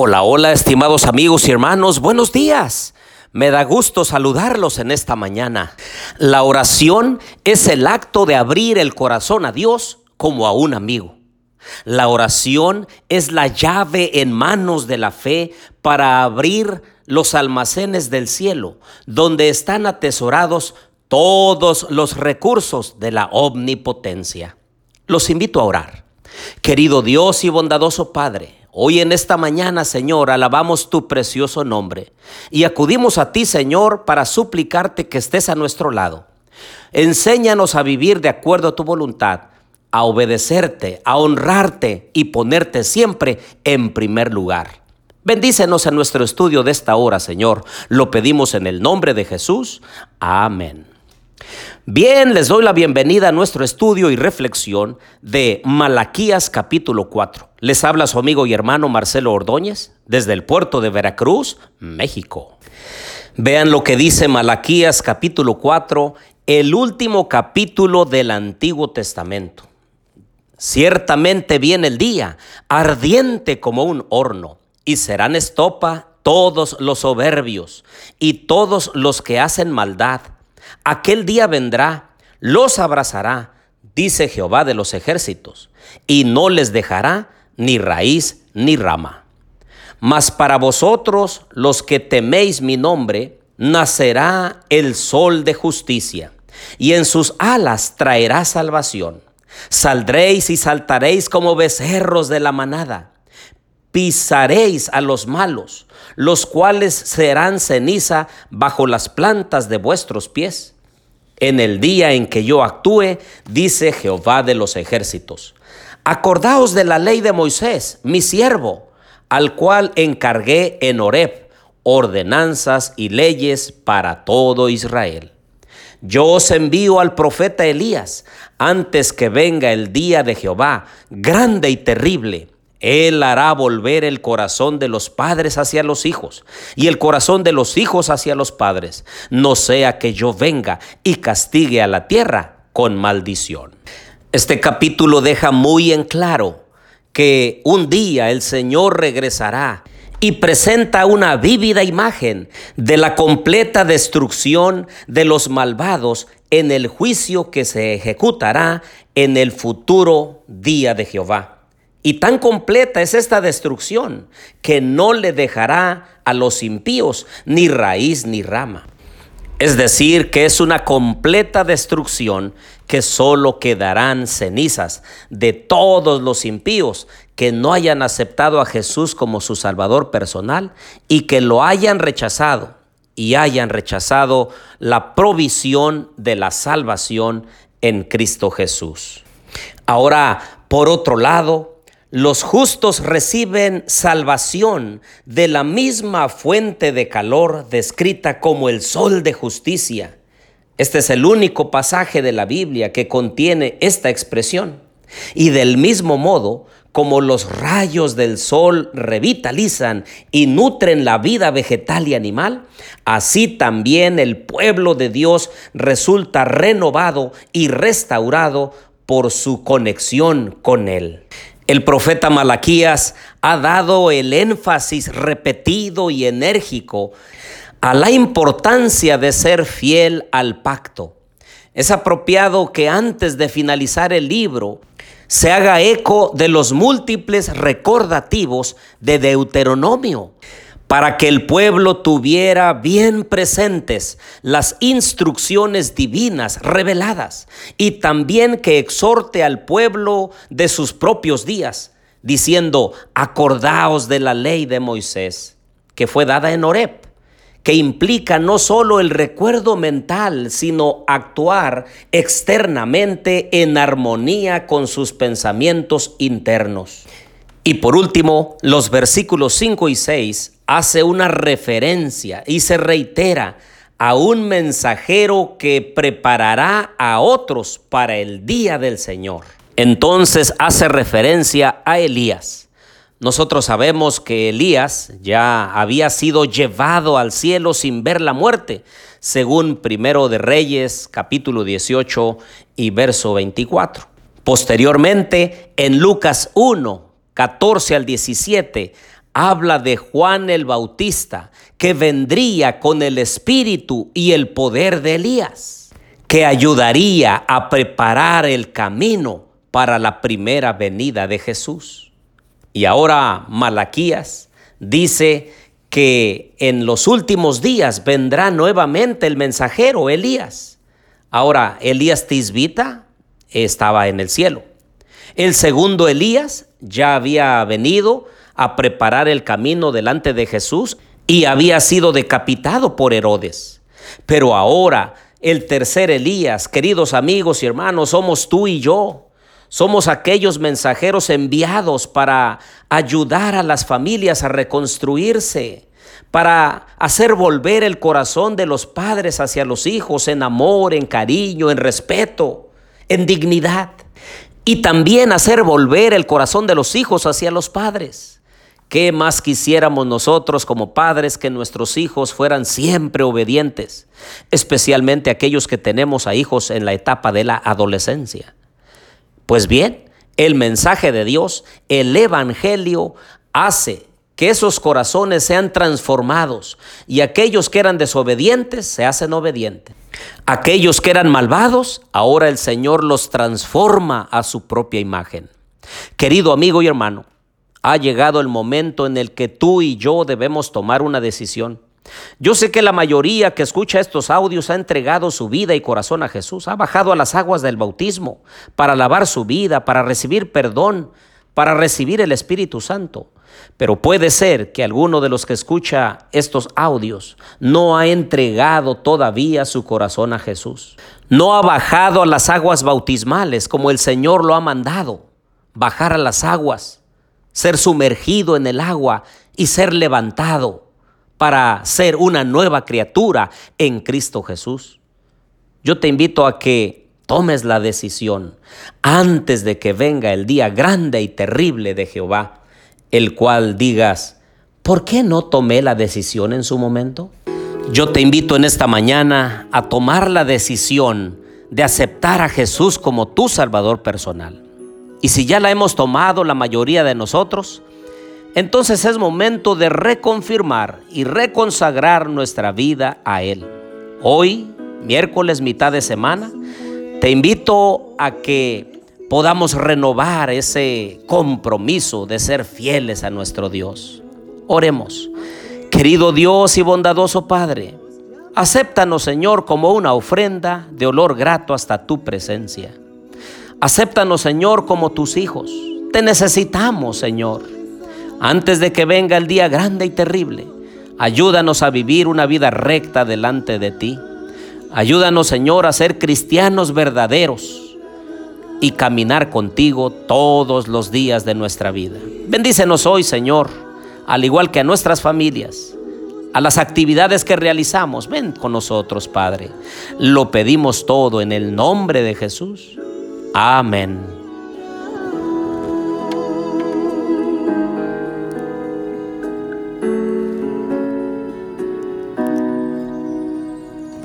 Hola, hola, estimados amigos y hermanos, buenos días. Me da gusto saludarlos en esta mañana. La oración es el acto de abrir el corazón a Dios como a un amigo. La oración es la llave en manos de la fe para abrir los almacenes del cielo, donde están atesorados todos los recursos de la omnipotencia. Los invito a orar. Querido Dios y bondadoso Padre, Hoy en esta mañana, Señor, alabamos tu precioso nombre y acudimos a ti, Señor, para suplicarte que estés a nuestro lado. Enséñanos a vivir de acuerdo a tu voluntad, a obedecerte, a honrarte y ponerte siempre en primer lugar. Bendícenos en nuestro estudio de esta hora, Señor. Lo pedimos en el nombre de Jesús. Amén. Bien, les doy la bienvenida a nuestro estudio y reflexión de Malaquías capítulo 4. Les habla su amigo y hermano Marcelo Ordóñez desde el puerto de Veracruz, México. Vean lo que dice Malaquías capítulo 4, el último capítulo del Antiguo Testamento. Ciertamente viene el día, ardiente como un horno, y serán estopa todos los soberbios y todos los que hacen maldad Aquel día vendrá, los abrazará, dice Jehová de los ejércitos, y no les dejará ni raíz ni rama. Mas para vosotros, los que teméis mi nombre, nacerá el sol de justicia, y en sus alas traerá salvación. Saldréis y saltaréis como becerros de la manada. Pisaréis a los malos los cuales serán ceniza bajo las plantas de vuestros pies. En el día en que yo actúe, dice Jehová de los ejércitos. Acordaos de la ley de Moisés, mi siervo, al cual encargué en Horeb ordenanzas y leyes para todo Israel. Yo os envío al profeta Elías antes que venga el día de Jehová, grande y terrible él hará volver el corazón de los padres hacia los hijos y el corazón de los hijos hacia los padres, no sea que yo venga y castigue a la tierra con maldición. Este capítulo deja muy en claro que un día el Señor regresará y presenta una vívida imagen de la completa destrucción de los malvados en el juicio que se ejecutará en el futuro día de Jehová. Y tan completa es esta destrucción que no le dejará a los impíos ni raíz ni rama. Es decir, que es una completa destrucción que solo quedarán cenizas de todos los impíos que no hayan aceptado a Jesús como su Salvador personal y que lo hayan rechazado y hayan rechazado la provisión de la salvación en Cristo Jesús. Ahora, por otro lado, los justos reciben salvación de la misma fuente de calor descrita como el sol de justicia. Este es el único pasaje de la Biblia que contiene esta expresión. Y del mismo modo, como los rayos del sol revitalizan y nutren la vida vegetal y animal, así también el pueblo de Dios resulta renovado y restaurado por su conexión con Él. El profeta Malaquías ha dado el énfasis repetido y enérgico a la importancia de ser fiel al pacto. Es apropiado que antes de finalizar el libro se haga eco de los múltiples recordativos de Deuteronomio para que el pueblo tuviera bien presentes las instrucciones divinas reveladas y también que exhorte al pueblo de sus propios días, diciendo, acordaos de la ley de Moisés, que fue dada en Horeb, que implica no solo el recuerdo mental, sino actuar externamente en armonía con sus pensamientos internos. Y por último, los versículos 5 y 6 hace una referencia y se reitera a un mensajero que preparará a otros para el día del Señor. Entonces hace referencia a Elías. Nosotros sabemos que Elías ya había sido llevado al cielo sin ver la muerte, según Primero de Reyes, capítulo 18 y verso 24. Posteriormente, en Lucas 1, 14 al 17, habla de Juan el Bautista, que vendría con el espíritu y el poder de Elías, que ayudaría a preparar el camino para la primera venida de Jesús. Y ahora Malaquías dice que en los últimos días vendrá nuevamente el mensajero Elías. Ahora, Elías Tisbita estaba en el cielo. El segundo Elías ya había venido a preparar el camino delante de Jesús y había sido decapitado por Herodes. Pero ahora el tercer Elías, queridos amigos y hermanos, somos tú y yo. Somos aquellos mensajeros enviados para ayudar a las familias a reconstruirse, para hacer volver el corazón de los padres hacia los hijos en amor, en cariño, en respeto, en dignidad. Y también hacer volver el corazón de los hijos hacia los padres. ¿Qué más quisiéramos nosotros como padres que nuestros hijos fueran siempre obedientes? Especialmente aquellos que tenemos a hijos en la etapa de la adolescencia. Pues bien, el mensaje de Dios, el Evangelio, hace que esos corazones sean transformados y aquellos que eran desobedientes se hacen obedientes. Aquellos que eran malvados, ahora el Señor los transforma a su propia imagen. Querido amigo y hermano, ha llegado el momento en el que tú y yo debemos tomar una decisión. Yo sé que la mayoría que escucha estos audios ha entregado su vida y corazón a Jesús, ha bajado a las aguas del bautismo para lavar su vida, para recibir perdón, para recibir el Espíritu Santo. Pero puede ser que alguno de los que escucha estos audios no ha entregado todavía su corazón a Jesús. No ha bajado a las aguas bautismales como el Señor lo ha mandado. Bajar a las aguas, ser sumergido en el agua y ser levantado para ser una nueva criatura en Cristo Jesús. Yo te invito a que tomes la decisión antes de que venga el día grande y terrible de Jehová, el cual digas, ¿por qué no tomé la decisión en su momento? Yo te invito en esta mañana a tomar la decisión de aceptar a Jesús como tu Salvador personal. Y si ya la hemos tomado la mayoría de nosotros, entonces es momento de reconfirmar y reconsagrar nuestra vida a Él. Hoy, miércoles, mitad de semana, te invito a que podamos renovar ese compromiso de ser fieles a nuestro Dios. Oremos. Querido Dios y bondadoso Padre, acéptanos Señor como una ofrenda de olor grato hasta tu presencia. Acéptanos Señor como tus hijos. Te necesitamos Señor. Antes de que venga el día grande y terrible, ayúdanos a vivir una vida recta delante de ti. Ayúdanos, Señor, a ser cristianos verdaderos y caminar contigo todos los días de nuestra vida. Bendícenos hoy, Señor, al igual que a nuestras familias, a las actividades que realizamos. Ven con nosotros, Padre. Lo pedimos todo en el nombre de Jesús. Amén.